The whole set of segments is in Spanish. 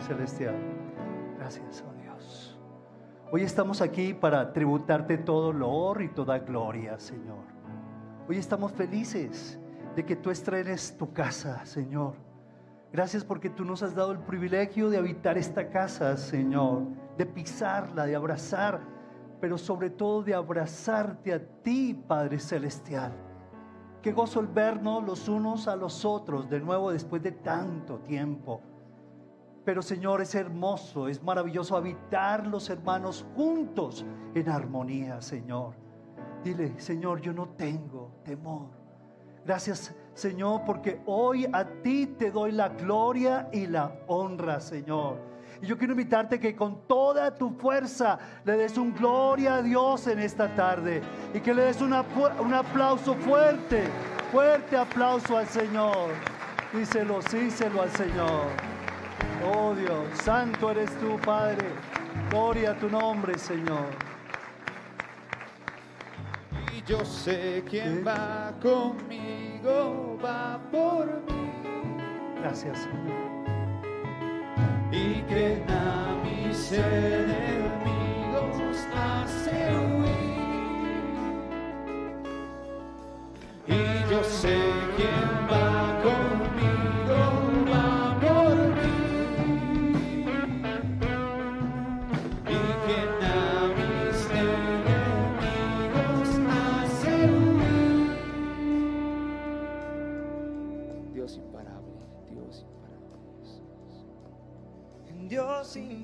Celestial. Gracias, oh Dios. Hoy estamos aquí para tributarte todo honor y toda gloria, Señor. Hoy estamos felices de que tú estrenes tu casa, Señor. Gracias porque tú nos has dado el privilegio de habitar esta casa, Señor, de pisarla, de abrazar, pero sobre todo de abrazarte a ti, Padre Celestial. Qué gozo el vernos los unos a los otros de nuevo después de tanto tiempo. Pero Señor, es hermoso, es maravilloso habitar los hermanos juntos en armonía, Señor. Dile, Señor, yo no tengo temor. Gracias, Señor, porque hoy a ti te doy la gloria y la honra, Señor. Y yo quiero invitarte que con toda tu fuerza le des un gloria a Dios en esta tarde y que le des un aplauso fuerte, fuerte aplauso al Señor. Díselo, díselo al Señor. Oh Dios, santo eres tú, Padre. Gloria a tu nombre, Señor. Y yo sé quién va conmigo, va por mí. Gracias, Señor y que a mis enemigos hace huir. Y yo sé quién va conmigo,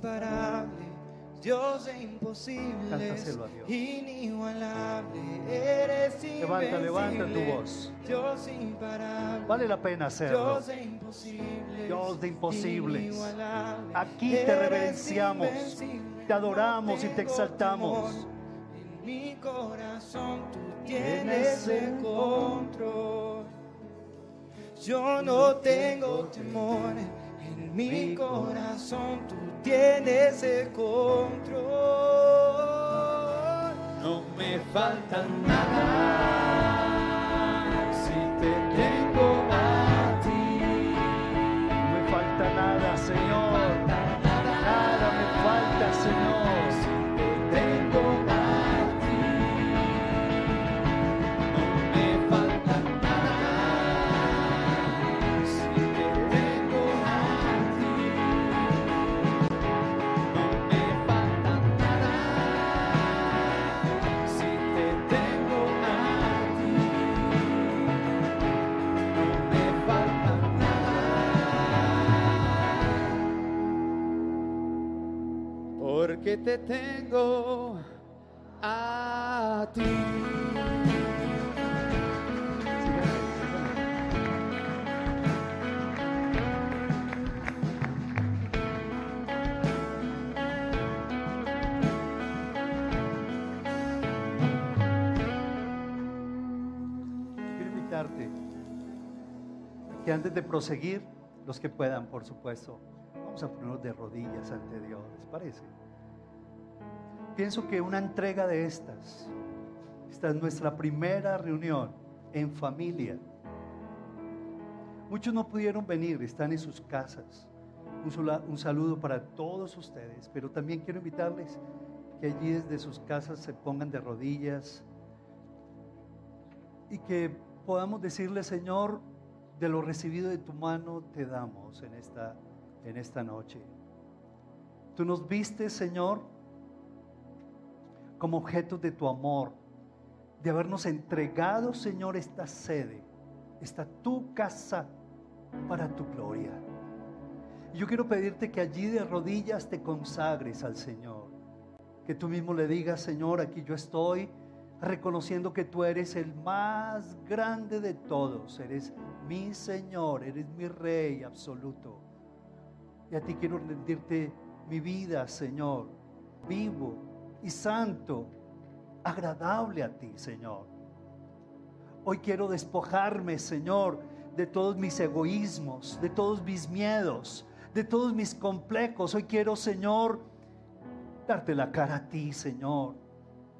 Dios imparable, Dios de imposibles, inigualable, eres Levanta, levanta tu voz. Dios imparable, vale la pena hacerlo. Dios de imposibles, Dios de imposibles. Aquí te reverenciamos, te adoramos y te exaltamos. En mi corazón tú tienes el control. Yo no tengo temor mi corazón tú tienes el control. No me falta nada te tengo a ti. Invitarte que antes de proseguir, los que puedan, por supuesto, vamos a ponernos de rodillas ante Dios, ¿les parece? Pienso que una entrega de estas, esta es nuestra primera reunión en familia. Muchos no pudieron venir, están en sus casas. Un, sola- un saludo para todos ustedes, pero también quiero invitarles que allí desde sus casas se pongan de rodillas y que podamos decirle, Señor, de lo recibido de tu mano te damos en esta, en esta noche. Tú nos viste, Señor, como objetos de tu amor, de habernos entregado, Señor, esta sede, esta tu casa para tu gloria. Y yo quiero pedirte que allí de rodillas te consagres al Señor, que tú mismo le digas, Señor, aquí yo estoy reconociendo que tú eres el más grande de todos, eres mi Señor, eres mi Rey absoluto. Y a ti quiero rendirte mi vida, Señor, vivo y santo, agradable a ti, Señor. Hoy quiero despojarme, Señor, de todos mis egoísmos, de todos mis miedos, de todos mis complejos. Hoy quiero, Señor, darte la cara a ti, Señor.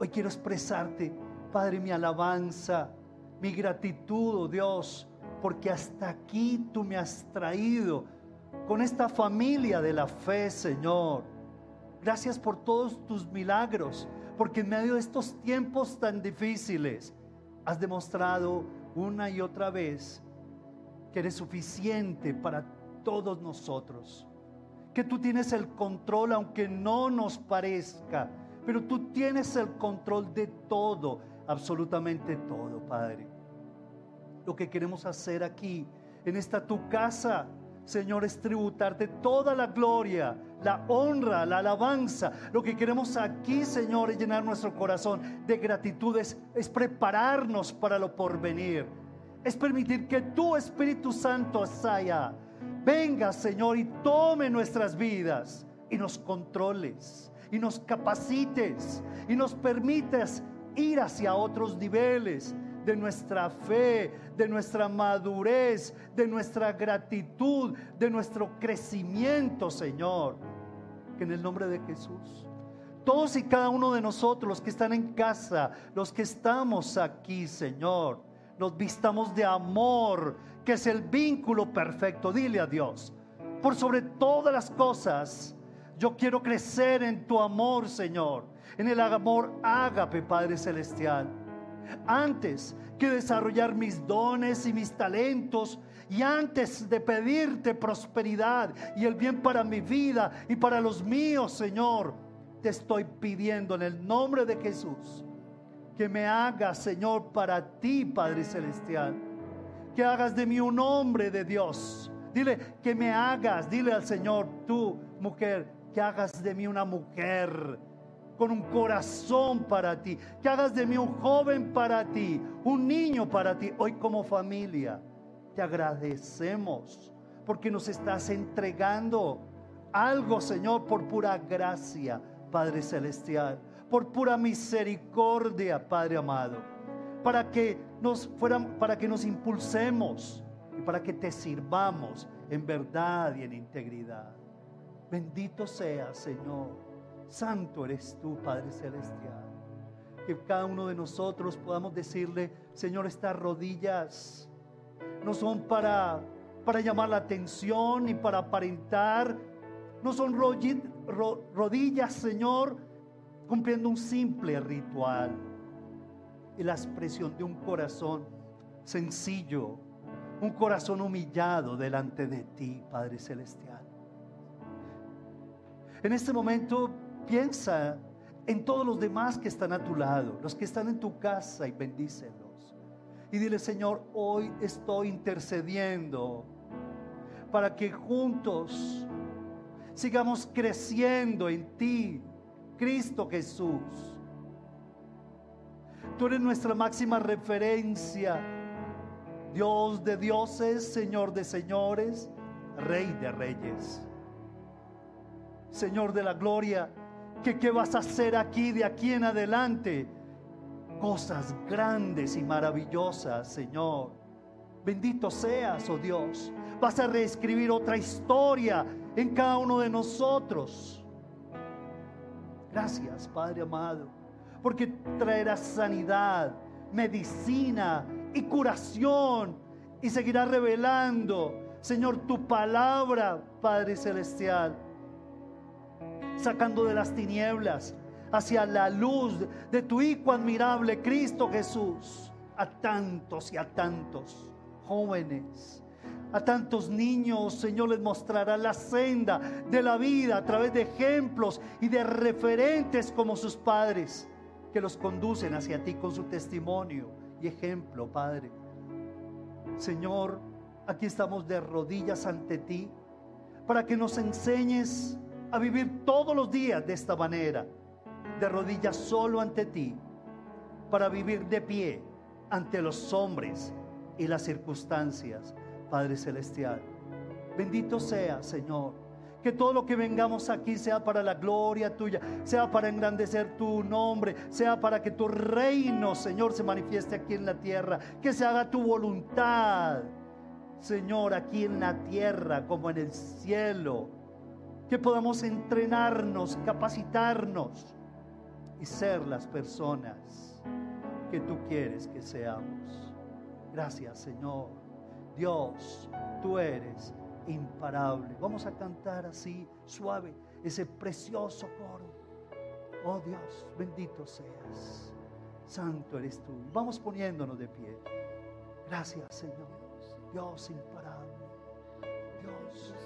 Hoy quiero expresarte, Padre, mi alabanza, mi gratitud, oh Dios, porque hasta aquí tú me has traído con esta familia de la fe, Señor. Gracias por todos tus milagros, porque en medio de estos tiempos tan difíciles has demostrado una y otra vez que eres suficiente para todos nosotros. Que tú tienes el control aunque no nos parezca, pero tú tienes el control de todo, absolutamente todo, Padre. Lo que queremos hacer aquí, en esta tu casa, Señor, es tributarte toda la gloria, la honra, la alabanza. Lo que queremos aquí, Señor, es llenar nuestro corazón de gratitud, es, prepararnos para lo porvenir. Es permitir que tu Espíritu Santo, Asaya, venga, Señor, y tome nuestras vidas y nos controles y nos capacites y nos permitas ir hacia otros niveles de nuestra fe, de nuestra madurez, de nuestra gratitud, de nuestro crecimiento, Señor. Que en el nombre de Jesús, todos y cada uno de nosotros, los que están en casa, los que estamos aquí, Señor, nos vistamos de amor, que es el vínculo perfecto. Dile a Dios, por sobre todas las cosas, yo quiero crecer en tu amor, Señor, en el amor ágape, Padre Celestial antes que desarrollar mis dones y mis talentos y antes de pedirte prosperidad y el bien para mi vida y para los míos, Señor, te estoy pidiendo en el nombre de Jesús que me hagas, Señor, para ti, Padre Celestial. Que hagas de mí un hombre de Dios. Dile que me hagas, dile al Señor, tú, mujer, que hagas de mí una mujer con un corazón para ti, que hagas de mí un joven para ti, un niño para ti. Hoy como familia te agradecemos porque nos estás entregando algo, Señor, por pura gracia, Padre Celestial, por pura misericordia, Padre amado, para que nos fueran, para que nos impulsemos y para que te sirvamos en verdad y en integridad. Bendito sea, Señor Santo eres tú, Padre Celestial. Que cada uno de nosotros podamos decirle, Señor, estas rodillas no son para, para llamar la atención ni para aparentar. No son rodillas, Señor, cumpliendo un simple ritual. Y la expresión de un corazón sencillo, un corazón humillado delante de ti, Padre Celestial. En este momento Piensa en todos los demás que están a tu lado, los que están en tu casa y bendícelos. Y dile, Señor, hoy estoy intercediendo para que juntos sigamos creciendo en ti, Cristo Jesús. Tú eres nuestra máxima referencia, Dios de dioses, Señor de señores, Rey de reyes. Señor de la gloria, que qué vas a hacer aquí de aquí en adelante. Cosas grandes y maravillosas, Señor. Bendito seas, oh Dios. Vas a reescribir otra historia en cada uno de nosotros. Gracias, Padre amado, porque traerás sanidad, medicina y curación y seguirás revelando, Señor, tu palabra, Padre Celestial sacando de las tinieblas hacia la luz de tu Hijo admirable, Cristo Jesús, a tantos y a tantos jóvenes. A tantos niños, Señor, les mostrará la senda de la vida a través de ejemplos y de referentes como sus padres, que los conducen hacia ti con su testimonio y ejemplo, Padre. Señor, aquí estamos de rodillas ante ti para que nos enseñes vivir todos los días de esta manera, de rodillas solo ante ti, para vivir de pie ante los hombres y las circunstancias, Padre Celestial. Bendito sea, Señor. Que todo lo que vengamos aquí sea para la gloria tuya, sea para engrandecer tu nombre, sea para que tu reino, Señor, se manifieste aquí en la tierra, que se haga tu voluntad, Señor, aquí en la tierra como en el cielo que podamos entrenarnos, capacitarnos y ser las personas que tú quieres que seamos. Gracias Señor. Dios, tú eres imparable. Vamos a cantar así, suave, ese precioso coro. Oh Dios, bendito seas. Santo eres tú. Vamos poniéndonos de pie. Gracias, Señor. Dios imparable. Dios.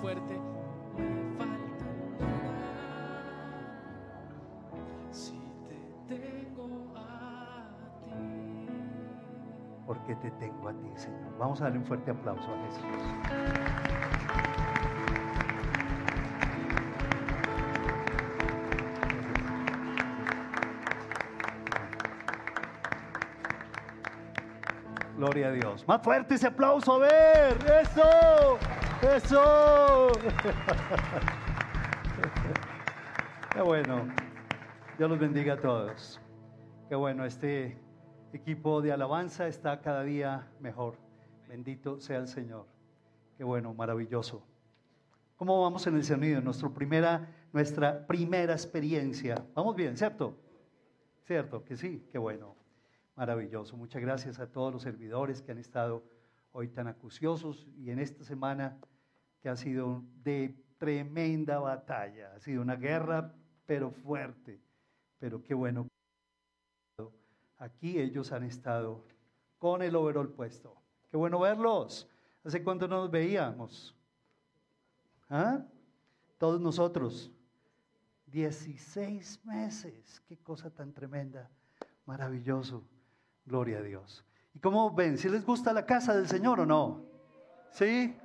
Fuerte. Me falta si te tengo a ti. Porque te tengo a ti, Señor. Vamos a darle un fuerte aplauso a Jesús. Gloria a Dios. Más fuerte ese aplauso, a ver. Eso. Eso. Qué bueno. Dios los bendiga a todos. Qué bueno, este equipo de alabanza está cada día mejor. Bendito sea el Señor. Qué bueno, maravilloso. ¿Cómo vamos en el sonido? Nuestra primera, nuestra primera experiencia. ¿Vamos bien, cierto? Cierto, que sí, qué bueno. Maravilloso. Muchas gracias a todos los servidores que han estado hoy tan acuciosos y en esta semana que ha sido de tremenda batalla. Ha sido una guerra, pero fuerte. Pero qué bueno. Aquí ellos han estado con el overol puesto. Qué bueno verlos. ¿Hace cuánto no nos veíamos? ¿Ah? Todos nosotros. 16 meses. Qué cosa tan tremenda. Maravilloso. Gloria a Dios. ¿Y cómo ven? ¿Si les gusta la casa del Señor o no? ¿Sí?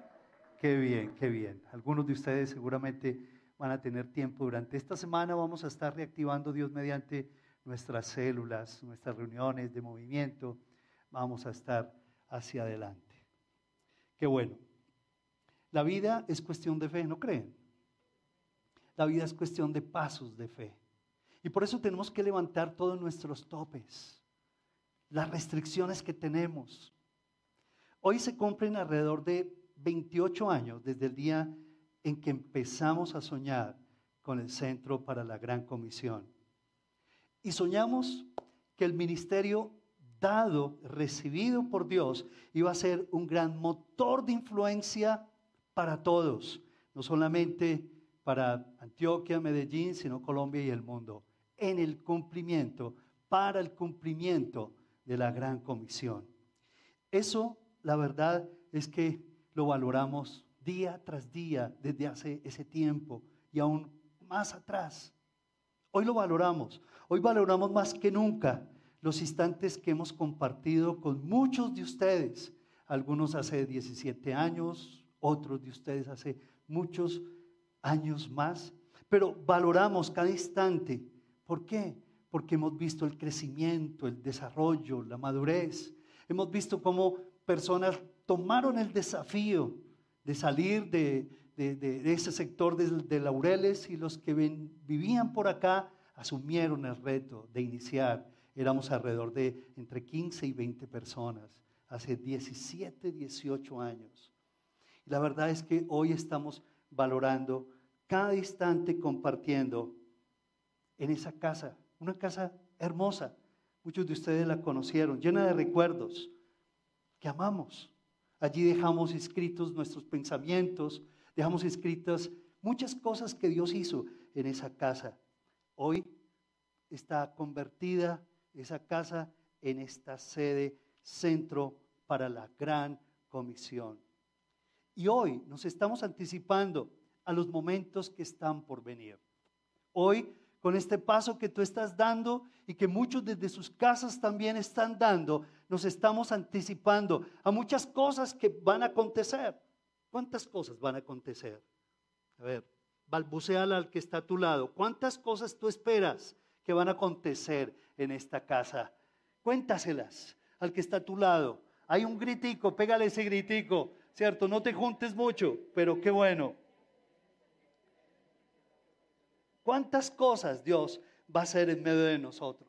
Qué bien, qué bien. Algunos de ustedes seguramente van a tener tiempo durante esta semana. Vamos a estar reactivando Dios mediante nuestras células, nuestras reuniones de movimiento. Vamos a estar hacia adelante. Qué bueno. La vida es cuestión de fe, ¿no creen? La vida es cuestión de pasos de fe. Y por eso tenemos que levantar todos nuestros topes, las restricciones que tenemos. Hoy se cumplen alrededor de 28 años desde el día en que empezamos a soñar con el Centro para la Gran Comisión. Y soñamos que el ministerio dado, recibido por Dios, iba a ser un gran motor de influencia para todos, no solamente para Antioquia, Medellín, sino Colombia y el mundo, en el cumplimiento, para el cumplimiento de la gran comisión. Eso, la verdad, es que lo valoramos día tras día desde hace ese tiempo y aún más atrás. Hoy lo valoramos, hoy valoramos más que nunca los instantes que hemos compartido con muchos de ustedes, algunos hace 17 años, otros de ustedes hace muchos años más, pero valoramos cada instante. ¿Por qué? Porque hemos visto el crecimiento, el desarrollo, la madurez. Hemos visto cómo personas tomaron el desafío de salir de, de, de, ese sector de, de, Laureles y los que ven, vivían por acá asumieron el reto de iniciar. Éramos alrededor de entre 15 y 20 personas, hace 17, 18 años. Y la verdad es que hoy estamos valorando cada instante compartiendo en esa casa, una casa hermosa. Muchos de ustedes la conocieron, llena de recuerdos que amamos. Allí dejamos escritos nuestros pensamientos, dejamos escritas muchas cosas que Dios hizo en esa casa. Hoy está convertida esa casa en esta sede, centro para la gran comisión. Y hoy nos estamos anticipando a los momentos que están por venir. Hoy, con este paso que tú estás dando y que muchos desde sus casas también están dando, nos estamos anticipando a muchas cosas que van a acontecer. ¿Cuántas cosas van a acontecer? A ver, balbuceala al que está a tu lado. ¿Cuántas cosas tú esperas que van a acontecer en esta casa? Cuéntaselas al que está a tu lado. Hay un gritico, pégale ese gritico, ¿cierto? No te juntes mucho, pero qué bueno. ¿Cuántas cosas Dios va a hacer en medio de nosotros?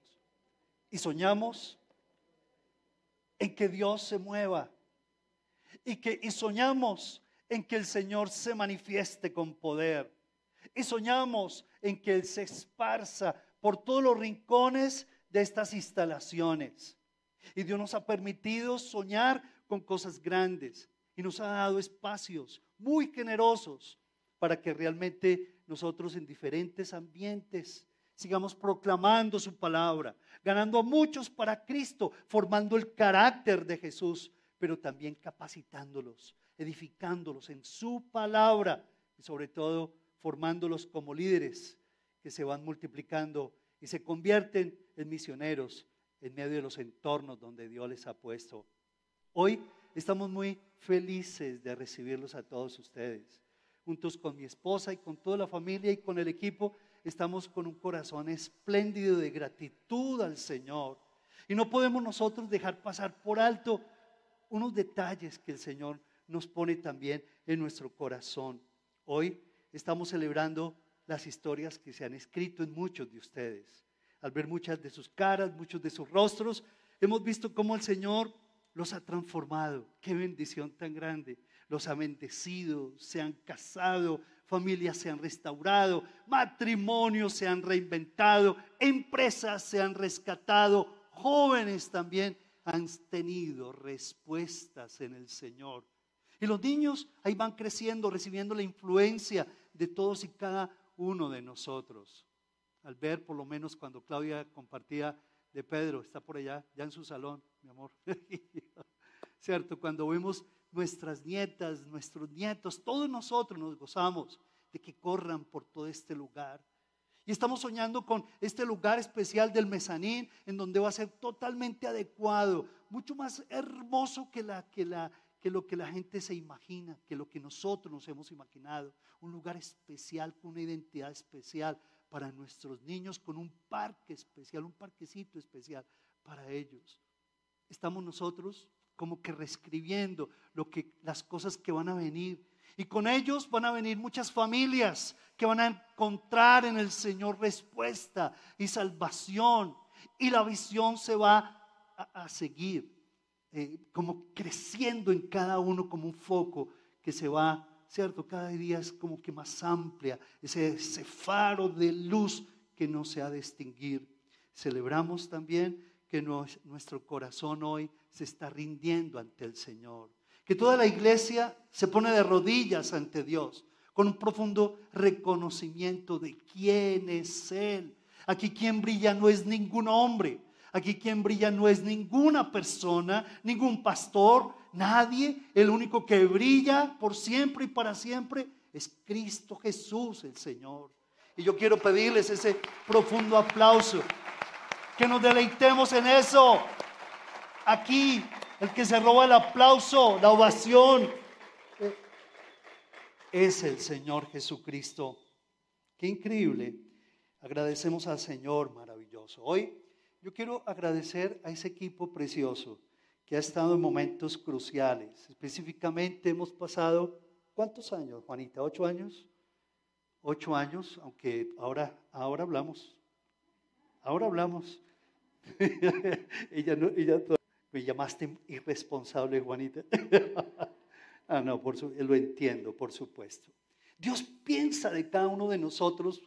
Y soñamos en que Dios se mueva y que y soñamos en que el Señor se manifieste con poder. Y soñamos en que Él se esparza por todos los rincones de estas instalaciones. Y Dios nos ha permitido soñar con cosas grandes y nos ha dado espacios muy generosos para que realmente nosotros en diferentes ambientes sigamos proclamando su palabra, ganando a muchos para Cristo, formando el carácter de Jesús, pero también capacitándolos, edificándolos en su palabra y sobre todo formándolos como líderes que se van multiplicando y se convierten en misioneros en medio de los entornos donde Dios les ha puesto. Hoy estamos muy felices de recibirlos a todos ustedes. Juntos con mi esposa y con toda la familia y con el equipo, estamos con un corazón espléndido de gratitud al Señor. Y no podemos nosotros dejar pasar por alto unos detalles que el Señor nos pone también en nuestro corazón. Hoy estamos celebrando las historias que se han escrito en muchos de ustedes. Al ver muchas de sus caras, muchos de sus rostros, hemos visto cómo el Señor los ha transformado. Qué bendición tan grande. Los ha bendecido, se han casado, familias se han restaurado, matrimonios se han reinventado, empresas se han rescatado, jóvenes también han tenido respuestas en el Señor. Y los niños ahí van creciendo, recibiendo la influencia de todos y cada uno de nosotros. Al ver, por lo menos cuando Claudia compartía de Pedro, está por allá, ya en su salón, mi amor. ¿Cierto? Cuando vemos nuestras nietas, nuestros nietos, todos nosotros nos gozamos de que corran por todo este lugar. Y estamos soñando con este lugar especial del mezanín, en donde va a ser totalmente adecuado, mucho más hermoso que, la, que, la, que lo que la gente se imagina, que lo que nosotros nos hemos imaginado. Un lugar especial, con una identidad especial para nuestros niños, con un parque especial, un parquecito especial para ellos. Estamos nosotros como que reescribiendo lo que, las cosas que van a venir y con ellos van a venir muchas familias que van a encontrar en el Señor respuesta y salvación. Y la visión se va a, seguir eh, como creciendo en cada uno como un foco que se va, ¿cierto? Cada día es como que más amplia, ese, ese faro de luz que no se ha de extinguir. Celebramos también que nuestro corazón hoy se está rindiendo ante el Señor que toda la iglesia se pone de rodillas ante Dios con un profundo reconocimiento de quién es Él. Aquí quien brilla no es ningún hombre, aquí quien brilla no es ninguna persona, ningún pastor, nadie. El único que brilla por siempre y para siempre es Cristo Jesús el Señor. Y yo quiero pedirles ese profundo aplauso, que nos deleitemos en eso. Aquí el que se roba el aplauso, la ovación, es el Señor Jesucristo. Qué increíble. Agradecemos al Señor maravilloso. Hoy yo quiero agradecer a ese equipo precioso que ha estado en momentos cruciales. Específicamente hemos pasado, ¿cuántos años, Juanita? ¿Ocho años? Ocho años, aunque ahora, ahora hablamos. Ahora hablamos. ella no, ella me llamaste irresponsable, Juanita. ah, no, por lo entiendo, por supuesto. Dios piensa de cada uno de nosotros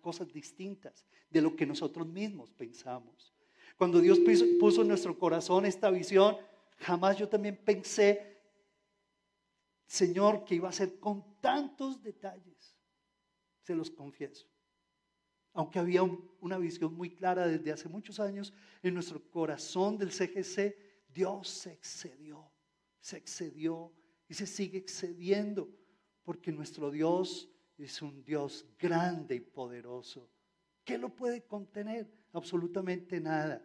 cosas distintas de lo que nosotros mismos pensamos. Cuando Dios puso en nuestro corazón esta visión, jamás yo también pensé, Señor, que iba a ser con tantos detalles. Se los confieso. Aunque había un- una visión muy clara desde hace muchos años en nuestro corazón del CGC, Dios se excedió, se excedió y se sigue excediendo, porque nuestro Dios es un Dios grande y poderoso. ¿Qué lo puede contener? Absolutamente nada.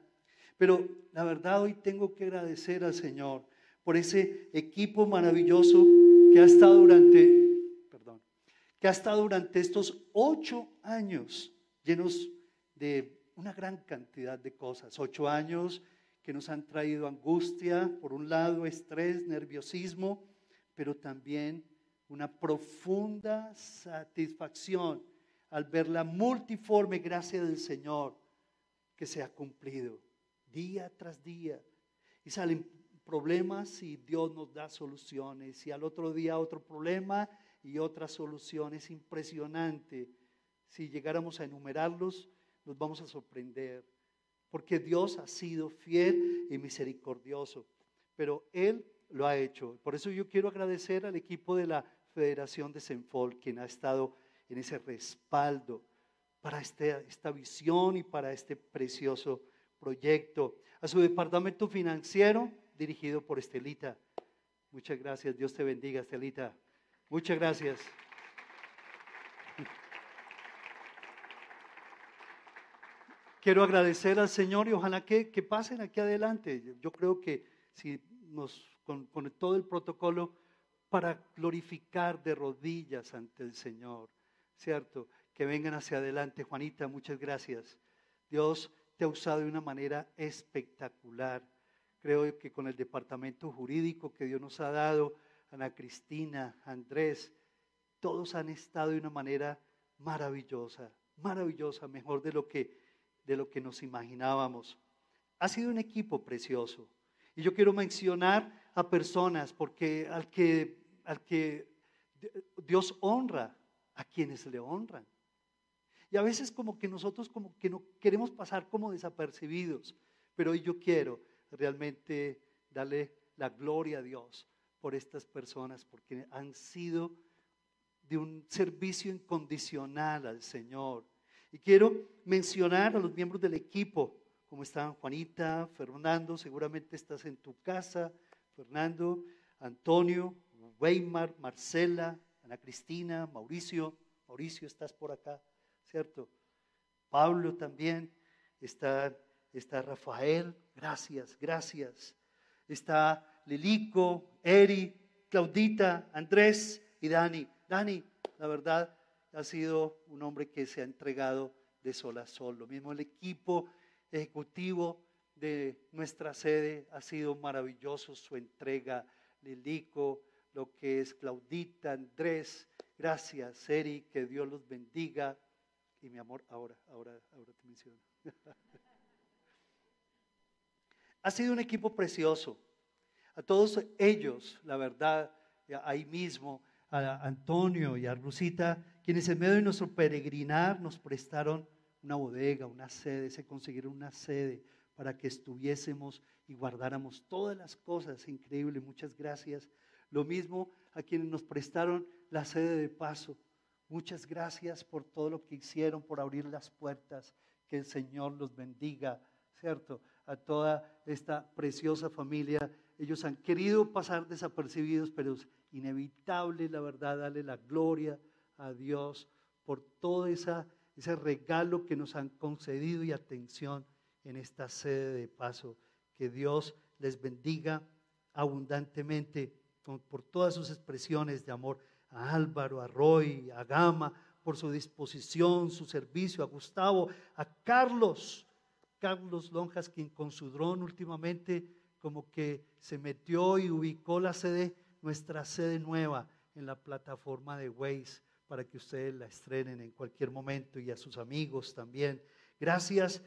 Pero la verdad hoy tengo que agradecer al Señor por ese equipo maravilloso que ha estado durante, perdón, que ha estado durante estos ocho años llenos de una gran cantidad de cosas. Ocho años que nos han traído angustia, por un lado estrés, nerviosismo, pero también una profunda satisfacción al ver la multiforme gracia del Señor que se ha cumplido día tras día. Y salen problemas y Dios nos da soluciones. Y al otro día otro problema y otras soluciones. Impresionante. Si llegáramos a enumerarlos, nos vamos a sorprender. Porque Dios ha sido fiel y misericordioso. Pero Él lo ha hecho. Por eso yo quiero agradecer al equipo de la Federación de Senfol, quien ha estado en ese respaldo para este- esta visión y para este precioso proyecto. A su departamento financiero, dirigido por Estelita. Muchas gracias. Dios te bendiga, Estelita. Muchas gracias. Quiero agradecer al Señor y ojalá que, que pasen aquí adelante. Yo creo que si nos, con, con todo el protocolo, para glorificar de rodillas ante el Señor, ¿cierto? Que vengan hacia adelante. Juanita, muchas gracias. Dios te ha usado de una manera espectacular. Creo que con el departamento jurídico que Dios nos ha dado, Ana Cristina, Andrés, todos han estado de una manera maravillosa, maravillosa, mejor de lo que, de lo que nos imaginábamos. Ha sido un equipo precioso. Y yo quiero mencionar a personas, porque al que, al que Dios honra, a quienes le honran. Y a veces como que nosotros como que no queremos pasar como desapercibidos, pero hoy yo quiero realmente darle la gloria a Dios por estas personas, porque han sido de un servicio incondicional al Señor. Y quiero mencionar a los miembros del equipo, como están Juanita, Fernando, seguramente estás en tu casa, Fernando, Antonio, Weimar, Marcela, Ana Cristina, Mauricio, Mauricio, estás por acá, ¿cierto? Pablo también, está, está Rafael, gracias, gracias. Está Lilico, Eri, Claudita, Andrés y Dani. Dani, la verdad, ha sido un hombre que se ha entregado de sol a sol. Lo mismo el equipo ejecutivo de nuestra sede ha sido maravilloso su entrega. Lilico, lo que es Claudita, Andrés, gracias, Eri, que Dios los bendiga. Y mi amor, ahora, ahora, ahora te menciono. ha sido un equipo precioso. A todos ellos, la verdad, ahí mismo, a Antonio y a Rusita, quienes en medio de nuestro peregrinar nos prestaron una bodega, una sede, se consiguieron una sede para que estuviésemos y guardáramos todas las cosas. Increíble, muchas gracias. Lo mismo a quienes nos prestaron la sede de paso. Muchas gracias por todo lo que hicieron, por abrir las puertas. Que el Señor los bendiga, ¿cierto? A toda esta preciosa familia. Ellos han querido pasar desapercibidos, pero es inevitable, la verdad, darle la gloria a Dios por todo esa, ese regalo que nos han concedido y atención en esta sede de paso. Que Dios les bendiga abundantemente por todas sus expresiones de amor a Álvaro, a Roy, a Gama, por su disposición, su servicio, a Gustavo, a Carlos, Carlos Lonjas, quien con su dron últimamente como que se metió y ubicó la sede, nuestra sede nueva en la plataforma de Waze para que ustedes la estrenen en cualquier momento y a sus amigos también. Gracias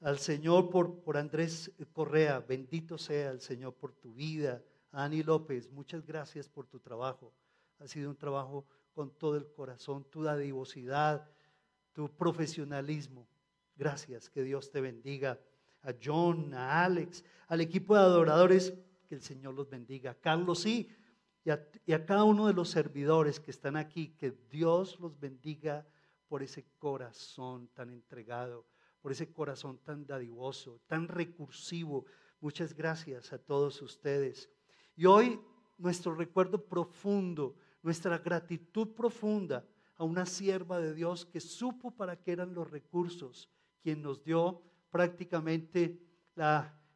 al Señor por, por Andrés Correa, bendito sea el Señor por tu vida. Ani López, muchas gracias por tu trabajo. Ha sido un trabajo con todo el corazón, tu dadivosidad, tu profesionalismo. Gracias, que Dios te bendiga. A John, a Alex, al equipo de adoradores, que el Señor los bendiga. Carlos, sí, y a, y a cada uno de los servidores que están aquí, que Dios los bendiga por ese corazón tan entregado, por ese corazón tan dadivoso, tan recursivo. Muchas gracias a todos ustedes. Y hoy nuestro recuerdo profundo, nuestra gratitud profunda a una sierva de Dios que supo para qué eran los recursos, quien nos dio prácticamente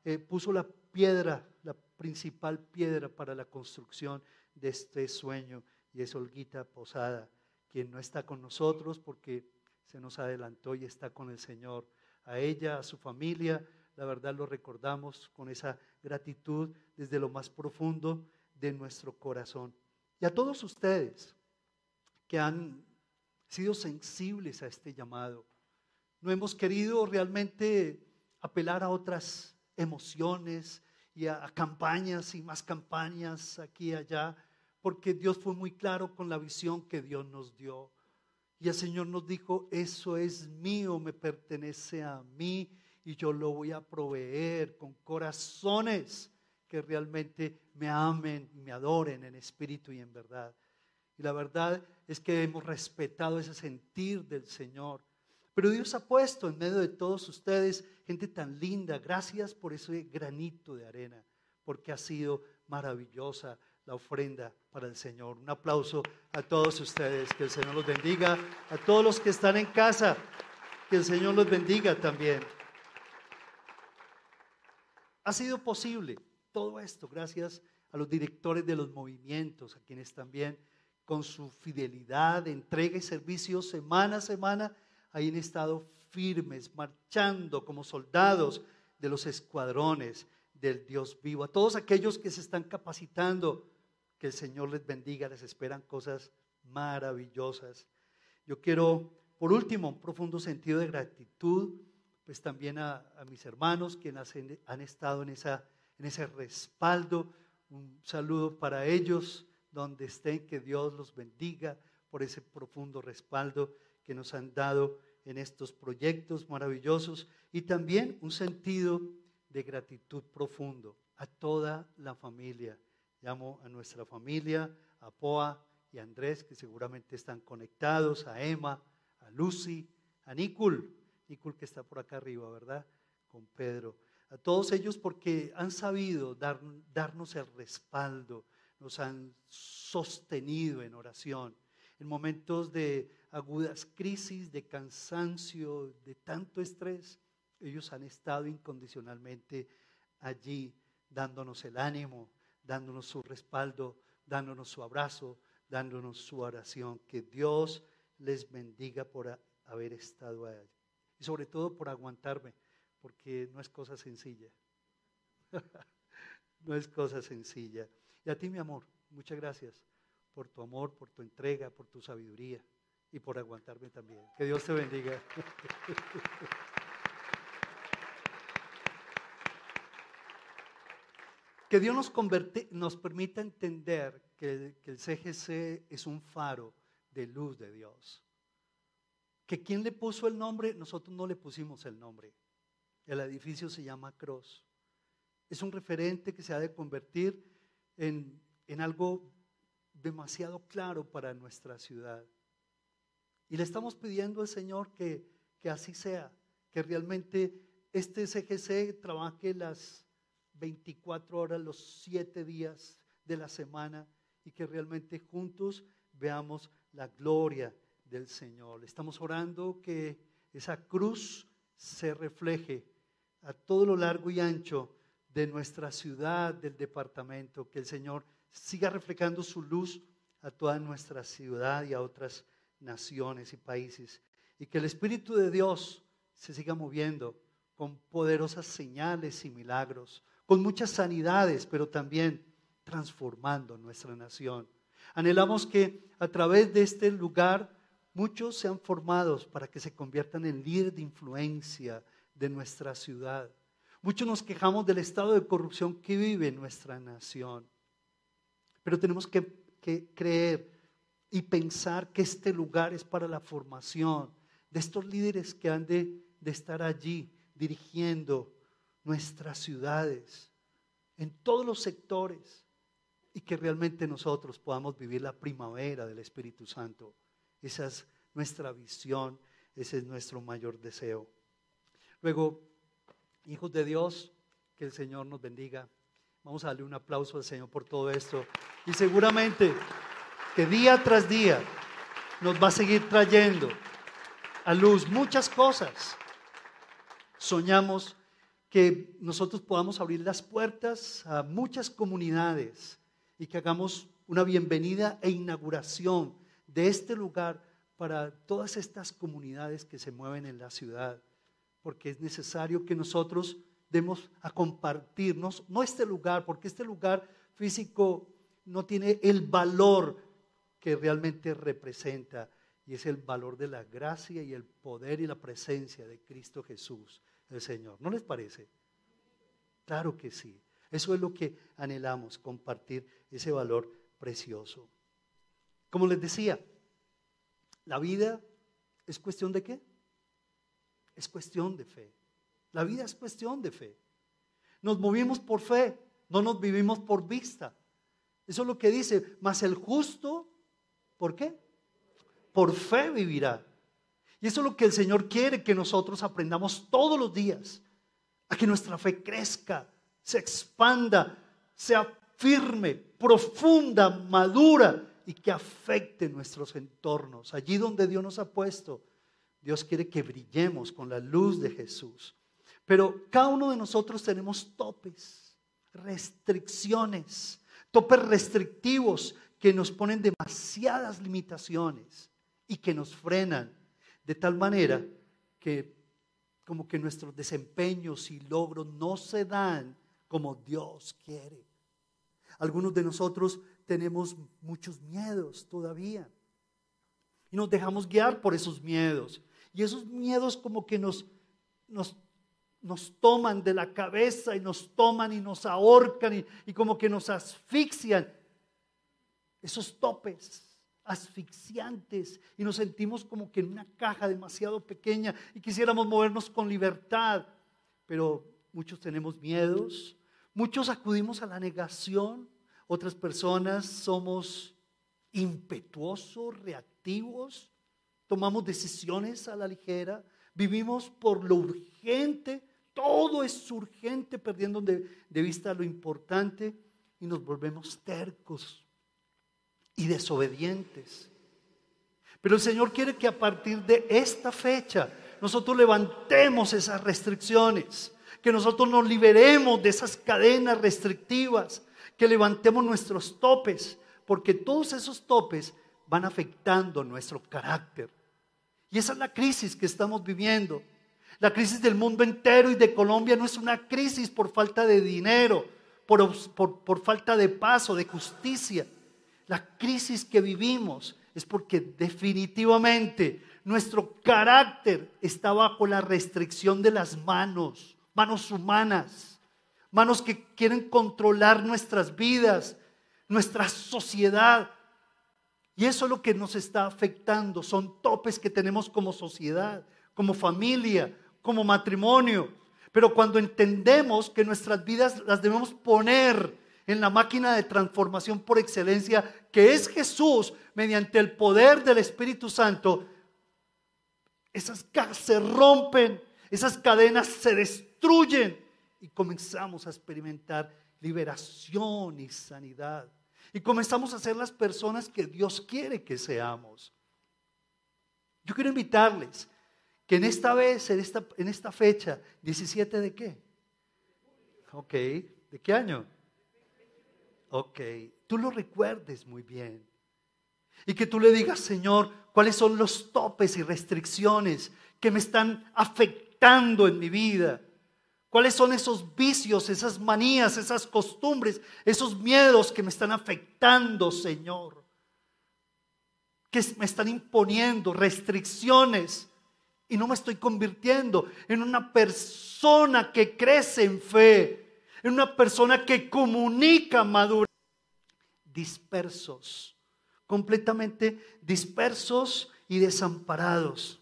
eh, puso la piedra, la principal piedra para la construcción de este sueño, y es Olguita Posada, quien no está con nosotros porque se nos adelantó y está con el Señor. A ella, a su familia, la verdad lo recordamos con esa gratitud desde lo más profundo de nuestro corazón. Y a todos ustedes que han sido sensibles a este llamado, no hemos querido realmente apelar a otras emociones y a, campañas y más campañas aquí y allá, porque Dios fue muy claro con la visión que Dios nos dio. Y el Señor nos dijo, eso es mío, me pertenece a mí y yo lo voy a proveer con corazones que realmente me amen y me adoren en espíritu y en verdad. Y la verdad es que hemos respetado ese sentir del Señor. Pero Dios ha puesto en medio de todos ustedes gente tan linda. Gracias por ese granito de arena, porque ha sido maravillosa la ofrenda para el Señor. Un aplauso a todos ustedes. Que el Señor los bendiga. A todos los que están en casa, que el Señor los bendiga también. Ha sido posible todo esto gracias a los directores de los movimientos, a quienes también con su fidelidad, entrega y servicio semana a semana han estado firmes, marchando como soldados de los escuadrones del Dios vivo. A todos aquellos que se están capacitando, que el Señor les bendiga, les esperan cosas maravillosas. Yo quiero, por último, un profundo sentido de gratitud, pues también a, mis hermanos quienes han, han estado en, esa, en ese respaldo. Un saludo para ellos donde estén, que Dios los bendiga por ese profundo respaldo que nos han dado en estos proyectos maravillosos y también un sentido de gratitud profundo a toda la familia. Llamo a nuestra familia, a Poa y a Andrés, que seguramente están conectados, a Emma, a Lucy, a Nicul, Nicul que está por acá arriba, ¿verdad? Con Pedro. A todos ellos porque han sabido dar, darnos el respaldo, nos han sostenido en oración. En momentos de agudas crisis, de cansancio, de tanto estrés, ellos han estado incondicionalmente allí dándonos el ánimo, dándonos su respaldo, dándonos su abrazo, dándonos su oración. Que Dios les bendiga por haber estado allí. Y sobre todo por aguantarme, porque no es cosa sencilla. no es cosa sencilla. Y a ti, mi amor, muchas gracias por tu amor, por tu entrega, por tu sabiduría y por aguantarme también. Que Dios te bendiga. Que Dios nos, nos permita entender que, que el CGC es un faro de luz de Dios. Que quien le puso el nombre, nosotros no le pusimos el nombre. El edificio se llama Cross. Es un referente que se ha de convertir en, algo demasiado claro para nuestra ciudad. Y le estamos pidiendo al Señor que, que así sea, que realmente este CGC trabaje las 24 horas, los 7 días de la semana y que realmente juntos veamos la gloria del Señor. Estamos orando que esa cruz se refleje a todo lo largo y ancho de nuestra ciudad, del departamento, que el Señor siga reflejando su luz a toda nuestra ciudad y a otras naciones y países, y que el Espíritu de Dios se siga moviendo con poderosas señales y milagros, con muchas sanidades, pero también transformando nuestra nación. Anhelamos que a través de este lugar muchos sean formados para que se conviertan en líderes de influencia de nuestra ciudad Muchos nos quejamos del estado de corrupción que vive nuestra nación. Pero tenemos que, creer y pensar que este lugar es para la formación de estos líderes que han de, estar allí dirigiendo nuestras ciudades en todos los sectores y que realmente nosotros podamos vivir la primavera del Espíritu Santo, esas nuestra visión, ese es nuestro mayor deseo. Luego, hijos de Dios, que el Señor nos bendiga. Vamos a darle un aplauso al Señor por todo esto. Y seguramente que día tras día nos va a seguir trayendo a luz muchas cosas. Soñamos que nosotros podamos abrir las puertas a muchas comunidades y que hagamos una bienvenida e inauguración de este lugar para todas estas comunidades que se mueven en la ciudad, porque es necesario que nosotros demos a compartirnos, no este lugar, porque este lugar físico no tiene el valor que realmente representa, y es el valor de la gracia y el poder y la presencia de Cristo Jesús, el Señor. ¿No les parece? Claro que sí. Eso es lo que anhelamos, compartir ese valor precioso. Como les decía, la vida es cuestión de qué? Es cuestión de fe. La vida es cuestión de fe. Nos movimos por fe, no nos vivimos por vista. Eso es lo que dice, mas el justo, ¿por qué? Por fe vivirá. Y eso es lo que el Señor quiere que nosotros aprendamos todos los días, a que nuestra fe crezca, se expanda, sea firme, profunda, madura y que afecte nuestros entornos. Allí donde Dios nos ha puesto, Dios quiere que brillemos con la luz de Jesús. Pero cada uno de nosotros tenemos topes, restricciones, topes restrictivos que nos ponen demasiadas limitaciones y que nos frenan de tal manera que como que nuestros desempeños y logros no se dan como Dios quiere. Algunos de nosotros tenemos muchos miedos todavía y nos dejamos guiar por esos miedos. Y esos miedos como que nos, nos, nos toman de la cabeza y nos toman y nos ahorcan y, y como que nos asfixian. Esos topes asfixiantes y nos sentimos como que en una caja demasiado pequeña y quisiéramos movernos con libertad. Pero muchos tenemos miedos, muchos acudimos a la negación, otras personas somos impetuosos, reactivos, tomamos decisiones a la ligera, vivimos por lo urgente, todo es urgente, perdiendo de, de vista lo importante y nos volvemos tercos y desobedientes. Pero el Señor quiere que a partir de esta fecha nosotros levantemos esas restricciones, que nosotros nos liberemos de esas cadenas restrictivas, que levantemos nuestros topes, porque todos esos topes van afectando nuestro carácter. Y esa es la crisis que estamos viviendo. La crisis del mundo entero y de Colombia no es una crisis por falta de dinero, por, por, por falta de paz o de justicia. La crisis que vivimos es porque definitivamente nuestro carácter está bajo la restricción de las manos, manos humanas, manos que quieren controlar nuestras vidas, nuestra sociedad. Y eso es lo que nos está afectando, son topes que tenemos como sociedad, como familia, como matrimonio. Pero cuando entendemos que nuestras vidas las debemos poner en la máquina de transformación por excelencia, que es Jesús, mediante el poder del Espíritu Santo, esas cajas se rompen, esas cadenas se destruyen y comenzamos a experimentar liberación y sanidad. Y comenzamos a ser las personas que Dios quiere que seamos. Yo quiero invitarles que en esta vez, en esta, fecha, 17 de qué? Ok, ¿de qué año? Ok, tú lo recuerdes muy bien. Y que tú le digas, Señor, cuáles son los topes y restricciones que me están afectando en mi vida. ¿Cuáles son esos vicios, esas manías, esas costumbres, esos miedos que me están afectando, Señor? Que me están imponiendo restricciones y no me estoy convirtiendo en una persona que crece en fe, en una persona que comunica madura. Dispersos, completamente dispersos y desamparados.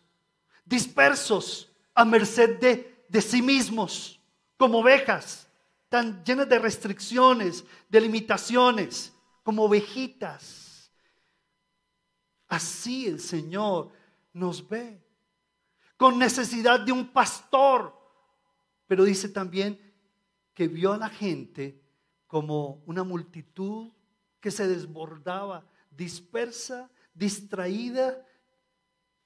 Dispersos a merced de, de sí mismos, como ovejas, tan llenas de restricciones, de limitaciones, como ovejitas. Así el Señor nos ve, con necesidad de un pastor, pero dice también que vio a la gente como una multitud que se desbordaba, dispersa, distraída,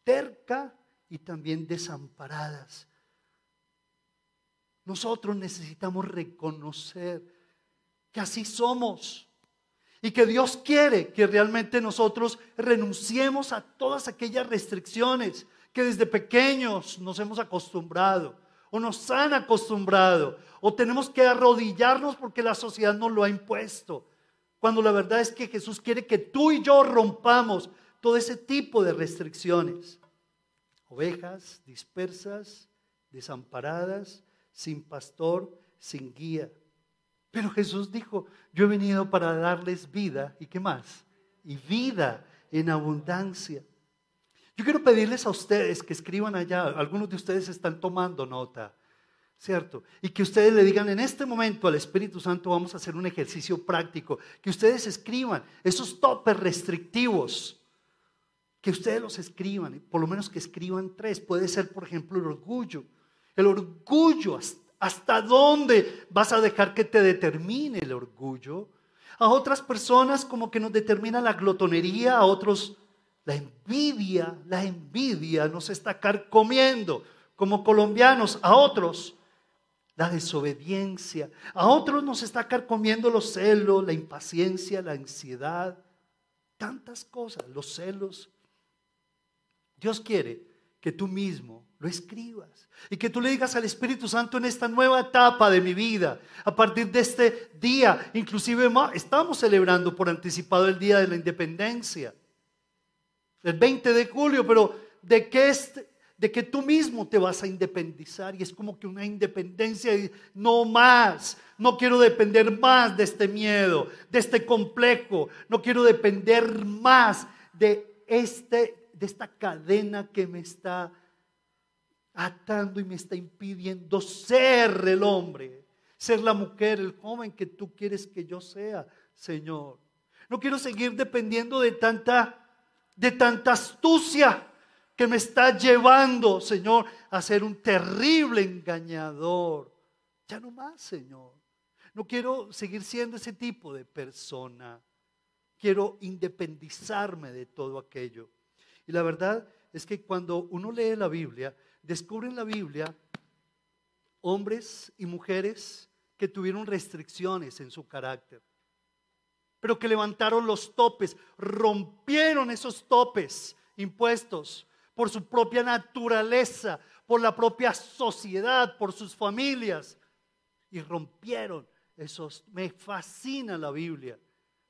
terca y también desamparadas. Nosotros necesitamos reconocer que así somos y que Dios quiere que realmente nosotros renunciemos a todas aquellas restricciones que desde pequeños nos hemos acostumbrado o nos han acostumbrado o tenemos que arrodillarnos porque la sociedad nos lo ha impuesto. Cuando la verdad es que Jesús quiere que tú y yo rompamos todo ese tipo de restricciones. Ovejas dispersas, desamparadas, sin pastor, sin guía. Pero Jesús dijo, yo he venido para darles vida y qué más? Y vida en abundancia. Yo quiero pedirles a ustedes que escriban allá, algunos de ustedes están tomando nota, ¿cierto? Y que ustedes le digan en este momento al Espíritu Santo vamos a hacer un ejercicio práctico, que ustedes escriban esos topes restrictivos, que ustedes los escriban, por lo menos que escriban tres, puede ser por ejemplo el orgullo, el orgullo, ¿hasta dónde vas a dejar que te determine el orgullo? A otras personas como que nos determina la glotonería, a otros la envidia, la envidia nos está carcomiendo como colombianos, a otros la desobediencia, a otros nos está carcomiendo los celos, la impaciencia, la ansiedad, tantas cosas, los celos. Dios quiere que tú mismo lo escribas y que tú le digas al Espíritu Santo en esta nueva etapa de mi vida, a partir de este día, inclusive estamos celebrando por anticipado el Día de la Independencia, el 20 de julio, pero de que, este, de que tú mismo te vas a independizar y es como que una independencia, no más, no quiero depender más de este miedo, de este complejo, no quiero depender más de este de esta cadena que me está atando y me está impidiendo ser el hombre, ser la mujer, el joven que tú quieres que yo sea, Señor. No quiero seguir dependiendo de tanta de tanta astucia que me está llevando, Señor, a ser un terrible engañador. Ya no más, Señor. No quiero seguir siendo ese tipo de persona. Quiero independizarme de todo aquello. Y la verdad es que cuando uno lee la Biblia, descubre en la Biblia hombres y mujeres que tuvieron restricciones en su carácter, pero que levantaron los topes, rompieron esos topes impuestos por su propia naturaleza, por la propia sociedad, por sus familias, y rompieron esos. Me fascina la Biblia,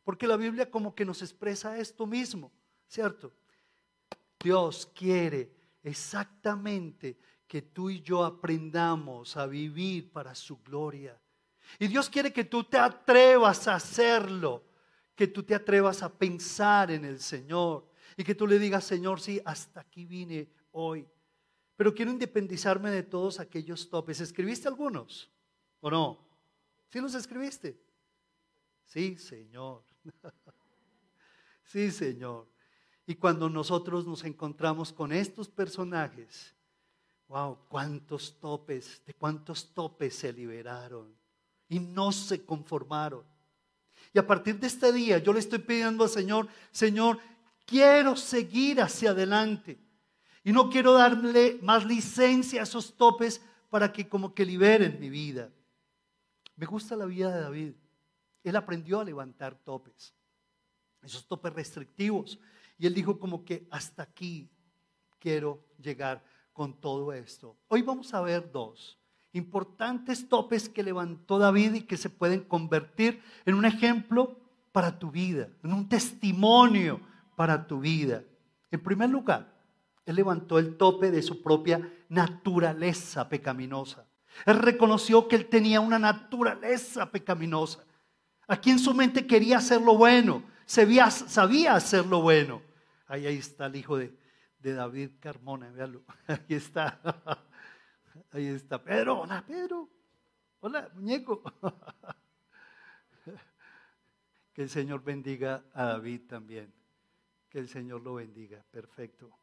porque la Biblia como que nos expresa esto mismo, ¿cierto? Dios quiere exactamente que tú y yo aprendamos a vivir para su gloria. Y Dios quiere que tú te atrevas a hacerlo, que tú te atrevas a pensar en el Señor y que tú le digas, Señor, sí, hasta aquí vine hoy. Pero quiero independizarme de todos aquellos topes. ¿Escribiste algunos o no? ¿Sí los escribiste? Sí, Señor. sí, Señor. Y cuando nosotros nos encontramos con estos personajes, wow, cuántos topes, de cuántos topes se liberaron y no se conformaron. Y a partir de este día yo le estoy pidiendo al Señor, Señor, quiero seguir hacia adelante y no quiero darle más licencia a esos topes para que como que liberen mi vida. Me gusta la vida de David. Él aprendió a levantar topes, esos topes restrictivos, y él dijo como que hasta aquí quiero llegar con todo esto. Hoy vamos a ver dos importantes topes que levantó David y que se pueden convertir en un ejemplo para tu vida, en un testimonio para tu vida. En primer lugar, él levantó el tope de su propia naturaleza pecaminosa. Él reconoció que él tenía una naturaleza pecaminosa. Aquí en su mente quería hacer lo bueno, sabía, hacer lo bueno. Ahí, ahí está el hijo de, David Carmona, véalo. Ahí está. Ahí está Pedro. Hola, Pedro. Hola, muñeco. Que el Señor bendiga a David también. Que el Señor lo bendiga. Perfecto.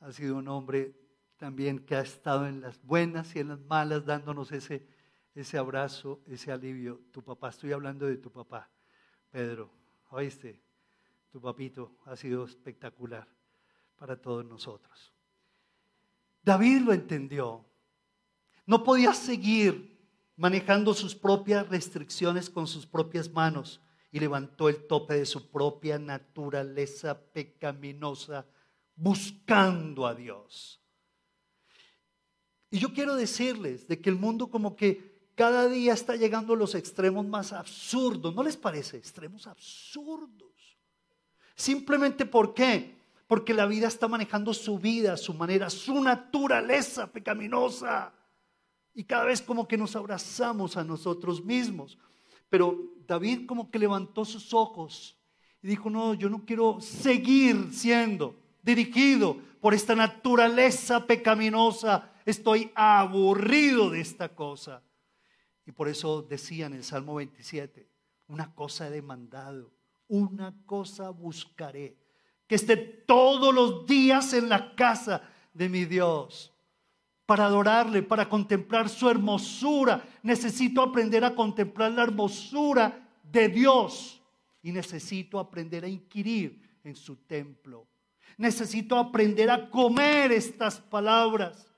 ha sido un hombre también que ha estado en las buenas y en las malas, dándonos ese, ese abrazo, ese alivio. Tu papá, estoy hablando de tu papá, Pedro. Oíste, tu papito ha sido espectacular para todos nosotros. David lo entendió. No podía seguir manejando sus propias restricciones con sus propias manos y levantó el tope de su propia naturaleza pecaminosa buscando a Dios. Y yo quiero decirles de que el mundo como que cada día está llegando a los extremos más absurdos. ¿No les parece? Extremos absurdos. Simplemente. Porque la vida está manejando su vida, su manera, su naturaleza pecaminosa. Y cada vez como que nos abrazamos a nosotros mismos. Pero David como que levantó sus ojos y dijo, no, yo no quiero seguir siendo dirigido por esta naturaleza pecaminosa estoy aburrido de esta cosa. Y por eso decía en el Salmo 27, una cosa he demandado, una cosa buscaré, que esté todos los días en la casa de mi Dios para adorarle, para contemplar su hermosura. Necesito aprender a contemplar la hermosura de Dios y necesito aprender a inquirir en su templo. Necesito aprender a comer estas palabras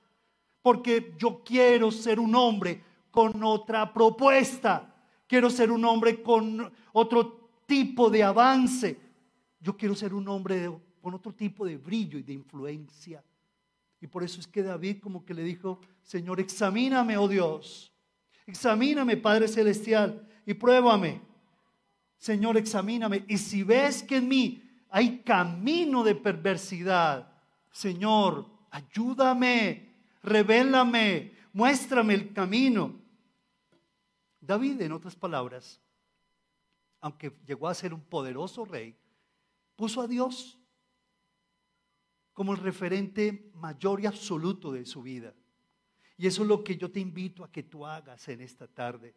porque yo quiero ser un hombre con otra propuesta, quiero ser un hombre con otro tipo de avance, yo quiero ser un hombre con otro tipo de brillo y de influencia. Y por eso es que David como que le dijo, Señor, examíname, oh Dios, examíname, Padre Celestial, y pruébame. Señor, examíname. Y si ves que en mí hay camino de perversidad, Señor, ayúdame revélame, muéstrame el camino. David, en otras palabras, aunque llegó a ser un poderoso rey, puso a Dios como el referente mayor y absoluto de su vida. Y eso es lo que yo te invito a que tú hagas en esta tarde.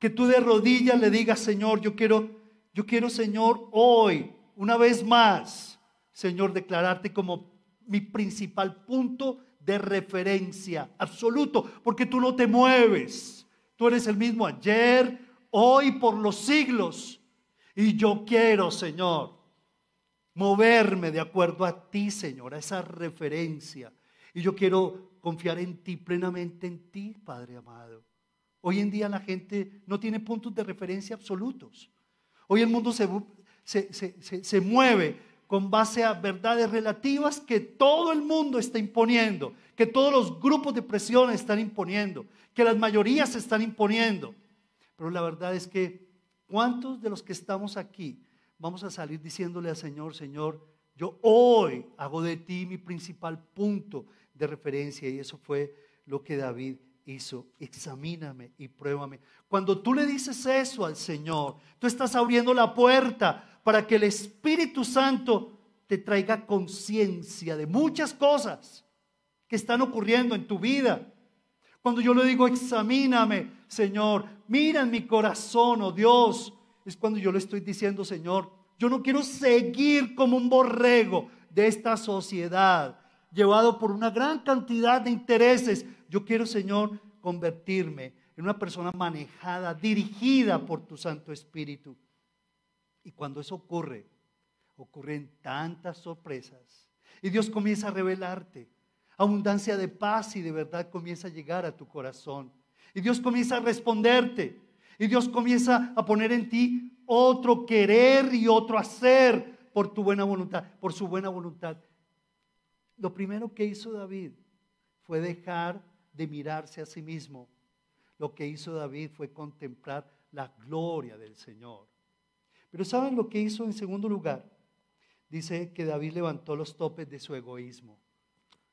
Que tú de rodillas le digas, Señor, yo quiero, yo quiero, Señor, hoy, una vez más, Señor, declararte como mi principal punto de referencia absoluto, porque tú no te mueves. Tú eres el mismo ayer, hoy, por los siglos. Y yo quiero, Señor, moverme de acuerdo a ti, Señor, a esa referencia. Y yo quiero confiar en ti, plenamente en ti, Padre amado. Hoy en día la gente no tiene puntos de referencia absolutos. Hoy el mundo se, se, se, se mueve con base a verdades relativas que todo el mundo está imponiendo, que todos los grupos de presión están imponiendo, que las mayorías están imponiendo. Pero la verdad es que, ¿cuántos de los que estamos aquí vamos a salir diciéndole al Señor, Señor, yo hoy hago de ti mi principal punto de referencia? Y eso fue lo que David hizo. Examíname y pruébame. Cuando tú le dices eso al Señor, tú estás abriendo la puerta para que el Espíritu Santo te traiga conciencia de muchas cosas que están ocurriendo en tu vida. Cuando yo le digo, examíname, Señor, mira en mi corazón, oh Dios, es cuando yo le estoy diciendo, Señor, yo no quiero seguir como un borrego de esta sociedad, llevado por una gran cantidad de intereses. Yo quiero, Señor, convertirme en una persona manejada, dirigida por tu Santo Espíritu. Y cuando eso ocurre, ocurren tantas sorpresas. Y Dios comienza a revelarte. Abundancia de paz y de verdad comienza a llegar a tu corazón. Y Dios comienza a responderte. Y Dios comienza a poner en ti otro querer y otro hacer por tu buena voluntad, por su buena voluntad. Lo primero que hizo David fue dejar de mirarse a sí mismo. Lo que hizo David fue contemplar la gloria del Señor. Pero ¿saben lo que hizo en segundo lugar? Dice que David levantó los topes de su egoísmo.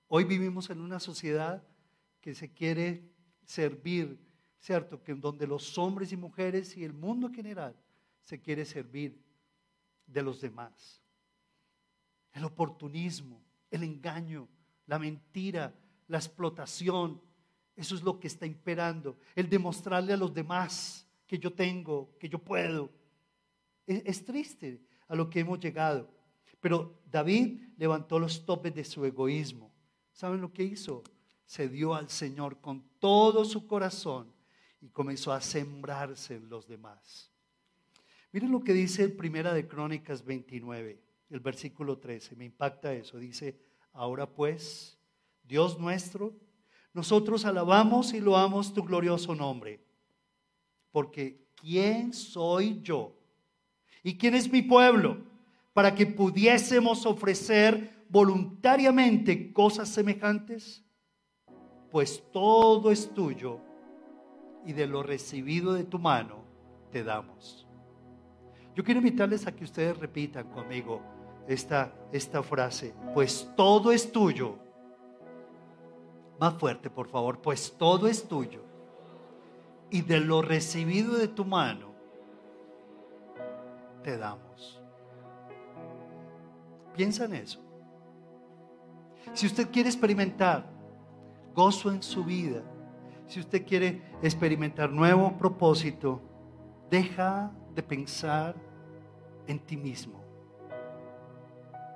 Hoy vivimos en una sociedad que se quiere servir, ¿cierto? Que donde los hombres y mujeres y el mundo en general se quiere servir de los demás. El oportunismo, el engaño, la mentira, la explotación, eso es lo que está imperando. El demostrarle a los demás que yo tengo, que yo puedo, es, triste a lo que hemos llegado. Pero David levantó los topes de su egoísmo. ¿Saben lo que hizo? Se dio al Señor con todo su corazón y comenzó a sembrarse en los demás. Miren lo que dice Primera de Crónicas 29, el versículo 13. Me impacta eso. Dice, ahora pues, Dios nuestro, nosotros alabamos y loamos tu glorioso nombre. Porque ¿quién soy yo? ¿Y quién es mi pueblo? Para que pudiésemos ofrecer voluntariamente cosas semejantes. Pues todo es tuyo y de lo recibido de tu mano te damos. Yo quiero invitarles a que ustedes repitan conmigo esta, esta frase, pues todo es tuyo. Más fuerte, por favor, pues todo es tuyo. Y de lo recibido de tu mano te damos. Piensa en eso. Si usted quiere experimentar gozo en su vida, si usted quiere experimentar nuevo propósito, deja de pensar en ti mismo.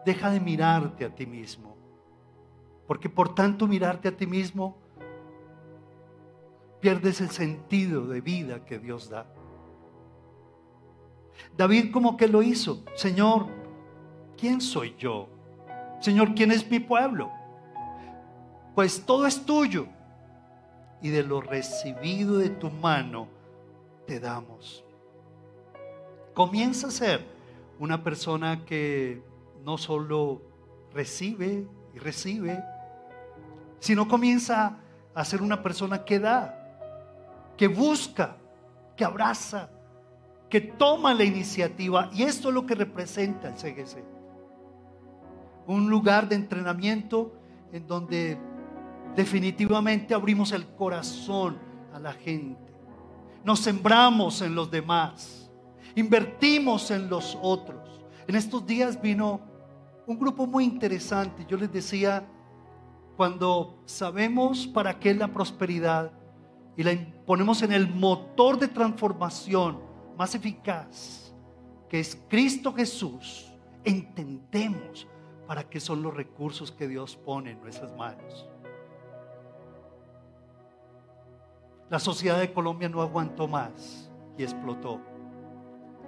Deja de mirarte a ti mismo. Porque por tanto mirarte a ti mismo, pierdes el sentido de vida que Dios da. David como que lo hizo. Señor, ¿quién soy yo? Señor, ¿quién es mi pueblo? Pues todo es tuyo. Y de lo recibido de tu mano te damos. Comienza a ser una persona que no solo recibe y recibe, sino comienza a ser una persona que da, que busca, que abraza, que toma la iniciativa. Y esto es lo que representa el CGC. Un lugar de entrenamiento en donde definitivamente abrimos el corazón a la gente. Nos sembramos en los demás invertimos en los otros. En estos días vino un grupo muy interesante. Yo les decía, cuando sabemos para qué es la prosperidad y la ponemos en el motor de transformación más eficaz, que es Cristo Jesús, entendemos para qué son los recursos que Dios pone en nuestras manos. La sociedad de Colombia no aguantó más y explotó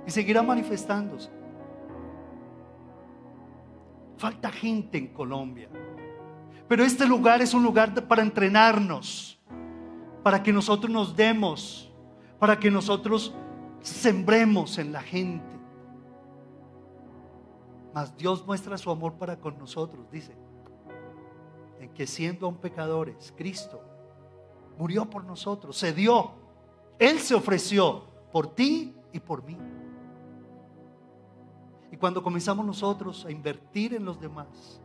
y seguirá manifestándose. Falta gente en Colombia. Pero este lugar es un lugar para entrenarnos, para que nosotros nos demos, para que nosotros sembremos en la gente. Mas Dios muestra su amor para con nosotros, dice, en que siendo aún pecadores, Cristo murió por nosotros, se dio, Él se ofreció por ti y por mí. Y cuando comenzamos nosotros a invertir en los demás,